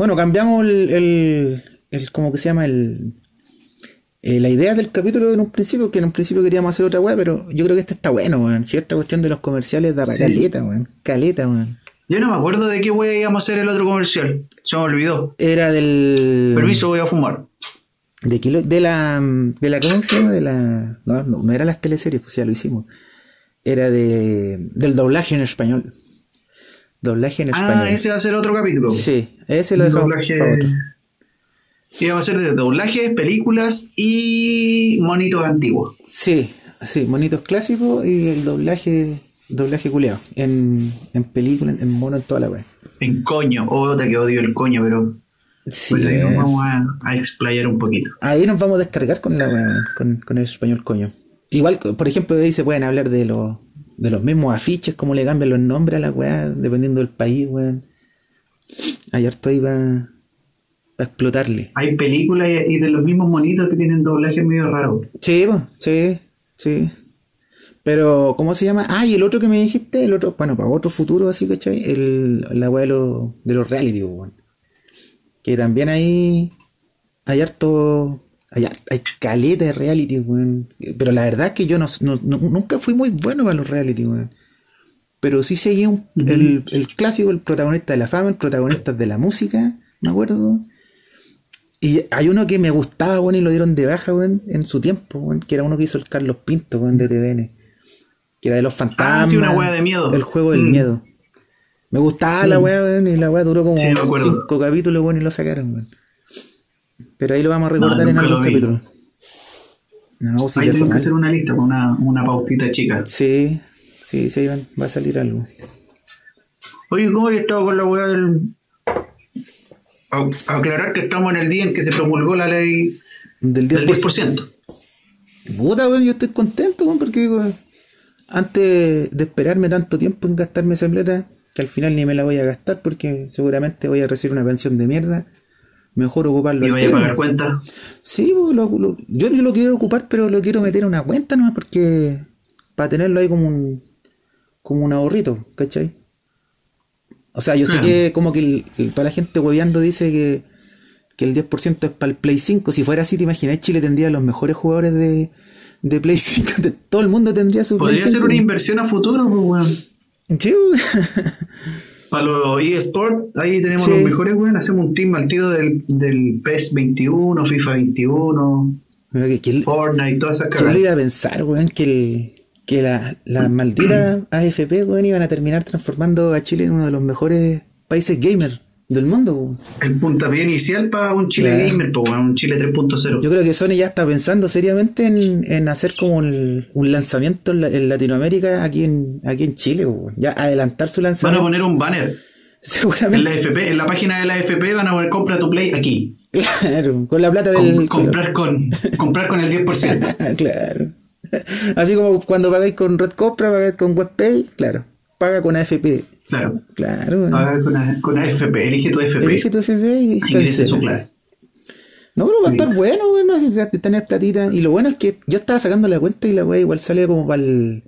Bueno, cambiamos el, el, el ¿cómo que se llama? El, eh, la idea del capítulo en un principio, que en un principio queríamos hacer otra weá, pero yo creo que este está bueno, weón. Si esta cuestión de los comerciales da para Sí. caleta, weón. Caleta, weón. Yo no me acuerdo de qué wea íbamos a hacer el otro comercial. Se me olvidó. Era del. Permiso, voy a fumar. De, kilo- de la. De la. ¿Cómo se llama? De la. No, no, no era las teleseries, pues ya lo hicimos. Era de. Del doblaje en español. Doblaje en español. Ah, ese va a ser otro capítulo. Sí, ese lo dejamos Doblaje. para otro. Íbamos a hacer de doblajes, películas y monitos antiguos. Sí, sí, monitos clásicos y el doblaje. Doblaje culeado. En, en película, en mono, en toda la web. En coño. Otra que odio el coño, pero Sí. pues, ahí nos vamos a, a explayar un poquito. Ahí nos vamos a descargar con la weá, con, con el español coño. Igual, por ejemplo, ahí se pueden hablar de los de los mismos afiches, cómo le cambian los nombres a la weá, dependiendo del país, weón. Hay harto ahí para explotarle. Hay películas y, y de los mismos monitos que tienen doblajes medio raros. Sí, sí, sí. Pero, ¿cómo se llama? Ah, y el otro que me dijiste, el otro, bueno, para otro futuro, así, ¿cachai? El, la weá de los, de los reality, weón. Que también ahí hay harto. Hay, hay caleta de reality, weón. Pero la verdad es que yo no, no- nunca fui muy bueno para los reality, weón. Pero sí seguí un- el, el clásico, el protagonista de la fama, el protagonista de la música, me acuerdo. Y hay uno que me gustaba, weón, y lo dieron de baja, weón, en su tiempo, weón, que era uno que hizo el Carlos Pinto, weón, de TVN. Que era de los fantasmas. Ah, sí, una wea de miedo. El juego del Mm. miedo. Me gustaba la weá, weón, y la weá duró como Sí, cinco capítulos, weón, y lo sacaron, weón. Pero ahí lo vamos a recordar No, en algún capítulo. No, sí, Ahí tenemos que hacer una lista con una, una pautita chica. Sí, sí, sí, Iván, va a salir algo. Oye, ¿cómo he estado con la weá del. A- Aclarar que estamos en el día en que se promulgó la ley Del del 10%. 10%. Puta, weón, yo estoy contento, weón, porque weón, antes de esperarme tanto tiempo en gastarme esa plata, que al final ni me la voy a gastar porque seguramente voy a recibir una pensión de mierda, mejor ocuparlo Y vaya a pagar cuenta. Sí, lo- lo- yo, yo lo quiero ocupar, pero lo quiero meter en una cuenta nomás porque para tenerlo ahí como un como un ahorrito, ¿cachai? O sea, yo sé Claro. que como que el- el- toda la gente hueveando dice que, que el 10% es para el Play 5. Si fuera así, te imaginas, Chile tendría los mejores jugadores de, de Play 5. De- todo el mundo tendría su Podría Play ser 5. una inversión a futuro, pues, weón. Sí, Para los eSport, ahí tenemos Sí. los mejores, weón. Hacemos un team al tiro del, del PES 21, FIFA 21, Mira que- que- Fortnite, todas esas ¿Quién lo cagadas. iba a pensar, weón? Que, el, que la, la maldita AFP, weón, iban a terminar transformando a Chile en uno de los mejores países gamer del mundo. El puntapié inicial para un Chile Claro. Gamer, weón. Un Chile 3.0. Yo creo que Sony ya está pensando seriamente en, en hacer como el- un lanzamiento en, la- en Latinoamérica aquí en, aquí en Chile. Ya adelantar su Van a lanzamiento. poner un banner en Seguramente. la FP, en la página de la FP van a poner compra tu play aquí. Claro, con la plata Com- del. comprar con comprar con el 10%. claro. Así como cuando pagáis con Red Compra, pagáis con WebPay, claro. Paga con AFP. Claro. Claro. A ver, con, A- con AFP, elige tu AFP. Elige tu FP y Ingrese su clave. No, pero va a estar bueno, bueno, así que tener platita. Y lo bueno es que yo estaba sacando la cuenta y la weá igual sale como para el,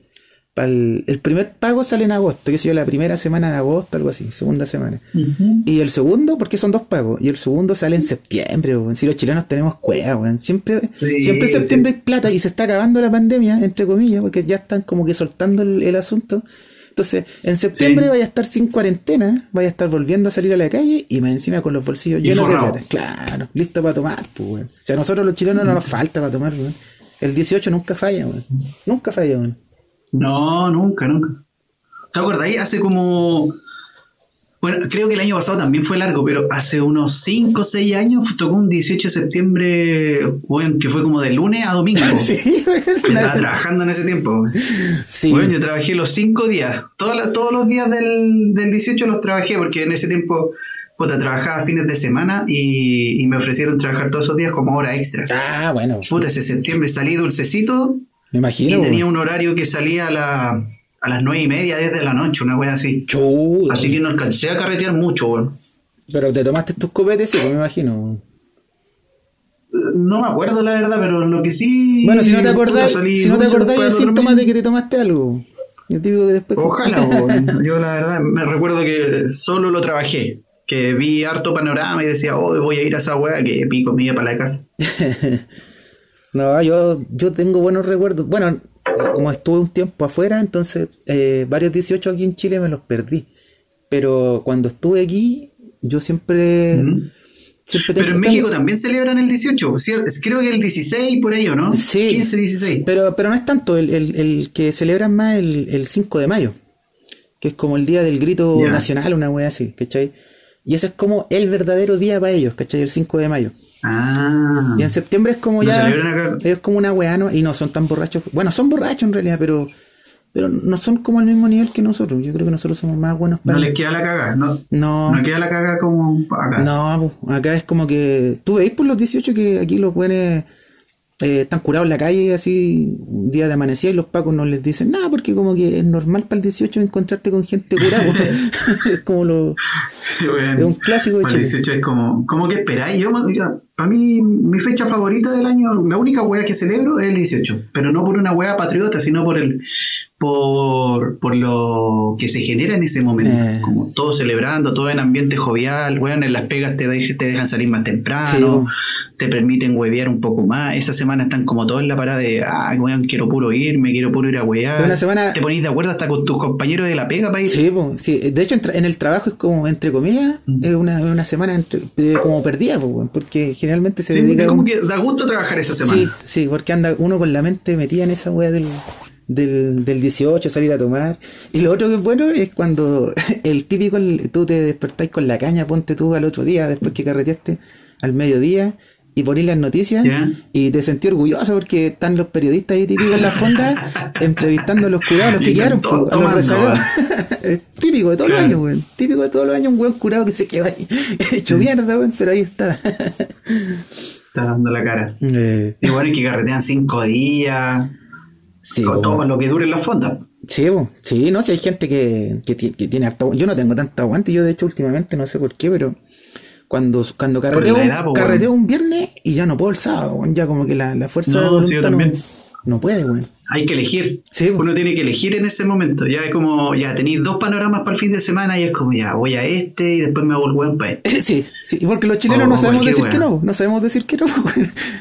el. primer pago sale en agosto, que sé yo, la primera semana de agosto, algo así, segunda semana. Y el segundo, porque son dos pagos, y el segundo sale en septiembre, weón. Si los chilenos tenemos cueva, weón. Siempre, Sí, siempre en septiembre sí. hay plata y se está acabando la pandemia, entre comillas, porque ya están como que soltando el, el asunto. Entonces, en septiembre Sí. vaya a estar sin cuarentena, vaya a estar volviendo a salir a la calle y más encima con los bolsillos Y llenos de plata. Claro, listo para tomar, pues, weón. O sea, a nosotros los chilenos no nos falta para tomar, weón. El 18 nunca falla, weón. Nunca falla, weón. No, nunca, nunca. ¿Te acordáis? Hace como. Bueno, creo que el año pasado también fue largo, pero hace unos 5 o 6 años tocó un 18 de septiembre, bueno, que fue como de lunes a domingo. Sí, Estaba trabajando en ese tiempo. Sí. Bueno, yo trabajé los 5 días. Todos los días del, del 18 los trabajé porque en ese tiempo puta, trabajaba fines de semana y, y me ofrecieron trabajar todos esos días como hora extra. Ah, bueno. Puta, ese septiembre salí dulcecito Me imagino. y tenía un horario que salía a, la- a las nueve y media desde la noche, una wea así. Chu, Así que no alcancé a carretear mucho, weón. Pero te tomaste tus copetes, sí, pues me imagino. No me acuerdo la verdad, pero lo que sí. Bueno, si no te salí si no te del otro síntomas de que te tomaste algo. Yo te digo que después. Ojalá, weón. Yo la verdad me recuerdo que solo lo trabajé. Que vi harto panorama y decía, oh, voy a ir a esa weá que pico me iba para la casa. no, yo, yo tengo buenos recuerdos. Bueno, como estuve un tiempo afuera, entonces eh, varios 18 aquí en Chile me los perdí. Pero cuando estuve aquí, yo siempre... pero en México también celebran el 18, creo que el 16 por ahí, ¿no? Sí. 15, 16. Pero, pero no es tanto, el, que celebran más el, el 5 de mayo, que es como el día del grito nacional, una wea así, ¿cachai? Y ese es como el verdadero día para ellos, ¿cachai? El 5 de mayo. Ah. Y en septiembre es como ya. Es como una weá, ¿no? Y no son tan borrachos. Bueno, son borrachos en realidad, pero. Pero no son como al mismo nivel que nosotros. Yo creo que nosotros somos más buenos para. No les queda la caga, ¿no? No. No queda la caga como acá. No, acá es como que. Tú veis por los 18 que aquí los buenos eh, están curados en la calle así un día de amanecida y los pacos no les dicen nada porque como que es normal para el 18 encontrarte con gente curada es como lo es un clásico de Chile. el 18 es como como que esperáis yo, para mí mi fecha favorita del año la única wea que celebro es el 18 pero no por una wea patriota sino por el por, por lo que se genera en ese momento eh. como todo celebrando todo en ambiente jovial weón en las pegas te, te dejan salir más temprano te permiten huevear un poco más. Esa semana están como todos en la parada de, ah, weón, quiero puro ir, me quiero puro ir a huevear. Una semana... Te ponís de acuerdo hasta con tus compañeros de la pega para ir. Sí, sí. de hecho en el trabajo es como, entre comillas, mm. es una, una semana como perdida, porque generalmente se dedica... como que da gusto trabajar esa semana. Sí, sí, porque anda uno con la mente metida en esa hueá del... Del, del 18, salir a tomar. Y lo otro que es bueno es cuando el típico, tú te despertáis con la caña, ponte tú al otro día, después que carreteaste al mediodía, y ponéis las noticias y te sentí orgulloso porque están los periodistas ahí típicos en la fonda entrevistando a los curados, los que quedaron, a los rezagados. es típico de todos los años, weón. Típico de todos los años, un buen curado que se quedó ahí hecho mierda, weón, pero ahí está. está dando la cara. Eh. Y bueno, es que carretean cinco días. Sí, con todo lo que dure en la fonda. Sí, sí, no, si hay gente que, que, que tiene harto Yo no tengo tanto aguante, yo de hecho últimamente no sé por qué, pero cuando, cuando carreteo, un viernes y ya no puedo el sábado, ya como que la, la fuerza no, de también. no, puede, güey. Hay que elegir. Uno tiene que elegir en ese momento. Ya es como, ya tenéis dos panoramas para el fin de semana y es como, ya voy a este y después me vuelvo a para este. Sí, sí, porque los chilenos no sabemos decir que no. No sabemos decir que no,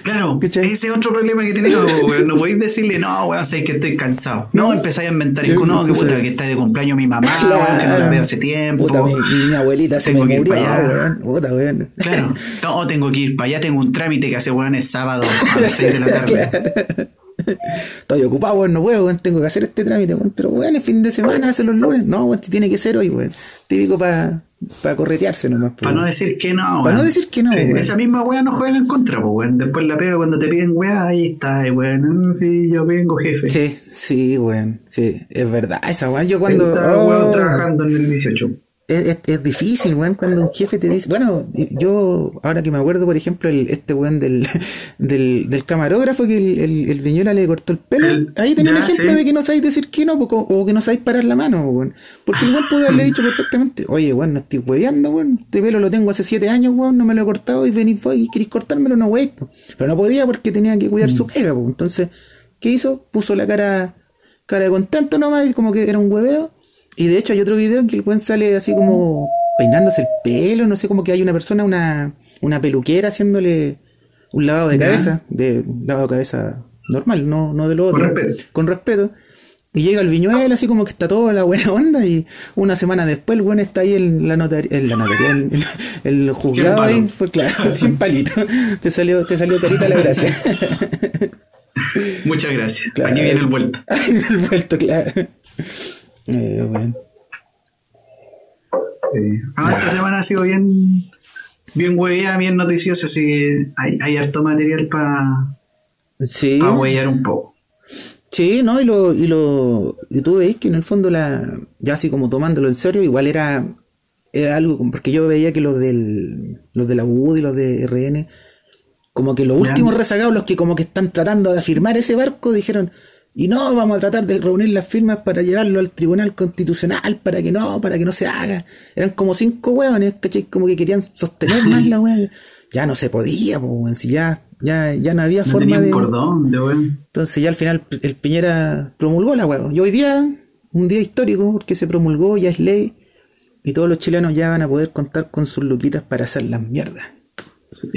Claro, ese es otro problema que tenemos, güey. No podéis decirle, no, güey, sé que estoy cansado. No, empezáis a inventar, es no, que puta, que está de cumpleaños mi mamá, que no la veo hace tiempo. Puta, mi, abuelita se me murió, weón. Puta, Claro, no, tengo que ir para allá, tengo un trámite que hace, weón, es sábado a las 6 de la tarde. Estoy ocupado, weón, no puedo, tengo que hacer este trámite, weón. Pero, weón, el fin de semana, hace los lunes. No, weón, tiene que ser hoy, weón. Típico para para corretearse nomás. Para no decir que no, Para no decir que no, Esa misma weá no juega en contra, pues, weón. Después la pega cuando te piden weá, ahí está, weón. Sí, yo vengo, jefe. Sí, sí, weón. Sí, es verdad. Esa weá, yo cuando. Estaba, oh, trabajando en el 18 es, es, difícil, weón, cuando un jefe te dice. Bueno, yo, ahora que me acuerdo, por ejemplo, el, este weón del, del, del camarógrafo que el, el, el, Viñola le cortó el pelo. ahí tenía un ejemplo de que no sabéis decir que no, o, que no sabéis parar la mano, weón. Porque el weón pudo haberle dicho perfectamente, oye, weón, no estoy weando, weón. Este pelo lo tengo hace siete años, weón, no me lo he cortado y venís y queréis cortármelo, no, weón. Pero no podía porque tenía que cuidar su mm. pega, weón. Entonces, ¿qué hizo? Puso la cara, cara de contento nomás, como que era un hueveo y de hecho hay otro video en que el buen sale así como peinándose el pelo, no sé, como que hay una persona, una, una peluquera haciéndole un lavado de cabeza, de un lavado de cabeza normal, no, no de lo otro. Con respeto. Con respeto. Y llega el viñuelo así como que está toda la buena onda y una semana después el buen está ahí en la notaría, en la notaría, en, el juzgado ahí, fue claro, sin palito. Te salió, te salió carita la gracia. Muchas gracias. Aquí viene el vuelto. Viene el vuelto, claro. Eh, bueno. Ah, esta semana ha sido bien, bien hueveada, bien noticiosa, así que hay, hay harto material para sí. pa huevear un poco. Sí, ¿no? Y lo, y lo, y tú veis que en el fondo la, ya así como tomándolo en serio, igual era, era algo, porque yo veía que los del, los de la UD y los de RN, como que los últimos rezagados, los que como que están tratando de afirmar ese barco, dijeron, y no, vamos a tratar de reunir las firmas para llevarlo al Tribunal Constitucional, para que no, para que no se haga. Eran como cinco hueones, ¿cachai? Como que querían sostener más la hueá. Ya no se podía, pues, si ya, ya, ya no había forma de. Cordón, de Entonces ya al final el Piñera promulgó la hueá. Y hoy día, un día histórico, porque se promulgó, ya es ley, y todos los chilenos ya van a poder contar con sus luquitas para hacer las mierdas. Sí,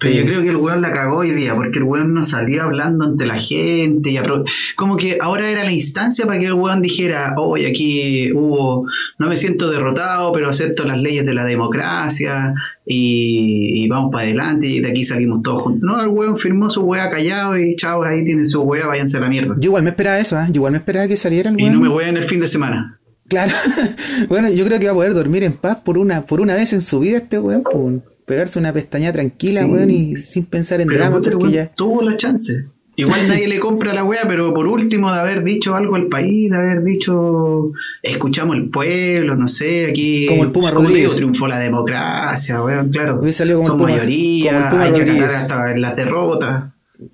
Pero yo creo que el weón la cagó hoy día, porque el weón no salía hablando ante la gente. Y apro- como que ahora era la instancia para que el weón dijera, hoy aquí hubo, no me siento derrotado, pero acepto las leyes de la democracia y, y vamos para adelante y de aquí salimos todos juntos. No, el weón firmó su weá callado y chao, ahí tienen su weá, váyanse a la mierda. Yo igual me esperaba eso, ¿ah? Yo igual me esperaba que saliera el Y no me en el fin de semana. Claro. bueno, yo creo que va a poder dormir en paz por una, por una vez en su vida este weón, por pegarse una pestaña tranquila, Sí. weón, y sin pensar en Pero drama, el porque weón ya. tuvo la chance. Igual nadie le compra la wea, pero por último de haber dicho algo al país, de haber dicho escuchamos el pueblo, no sé, aquí Como el Puma como Rodríguez. digo, triunfó la democracia, weón, claro. Salido como el Son Puma- mayoría, como el Puma hay que acatar hasta en las derrotas.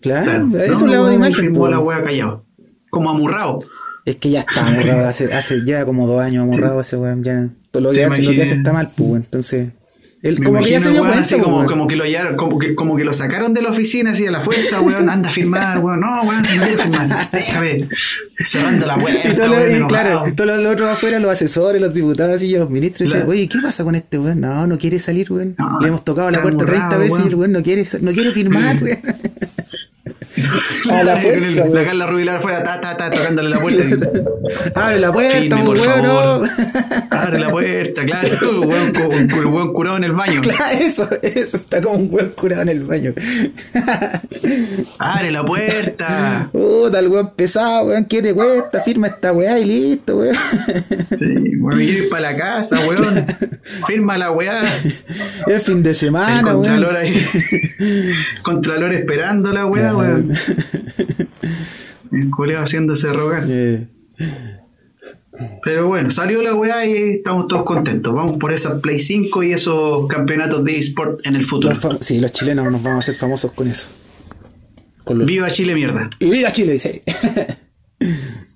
Claro, Claro. es No, un lado de weón, imagen. po. la wea callado. Como amurrado. Es que ya está amorrado, hace, hace ya como dos años amorrado ese weón, ya todo lo que hace, lo que hace está mal, pues, entonces, él como que ya imagino se el dio weón cuenta, así como, weón. como que lo hallaron- como que, como que lo sacaron de la oficina así a la fuerza, weón, anda a firmar, weón, no, weón, si no quiere firmar, déjame, cerrando la Y, puerta, todo lo- weón, y claro, todos los, los otros afuera, los asesores, los diputados y los ministros, Claro. dicen, oye, ¿qué pasa con este weón? No, no quiere salir, weón. No, Le hemos tocado la puerta 30 amurrado, veces y el weón no quiere, no quiere firmar, weón. A la fuerza, el- La. Carla Rubilar afuera, ta, ta, ta, tocándole la puerta. Abre la puerta, Firme, por weón, favor. Abre la puerta, claro. El weón, cu- el weón curado en el baño. Claro, eso, eso está como un weón curado en el baño. Abre la puerta. Puta, el weón pesado, weón, ¿qué te cuesta? Firma esta weá y listo, weón. Sí, weón, ir para la casa, weón. Firma la weá. Es fin de El semana, weón. contralor ahí. Contralor esperando la weá, weón. El culeo haciéndose rogar. Pero bueno, salió la weá y estamos todos contentos. Vamos por esa Play 5 y esos campeonatos de eSport en el futuro. los sí, los chilenos nos vamos a hacer famosos con eso. Con los... Viva Chile, mierda. Y viva Chile, dice.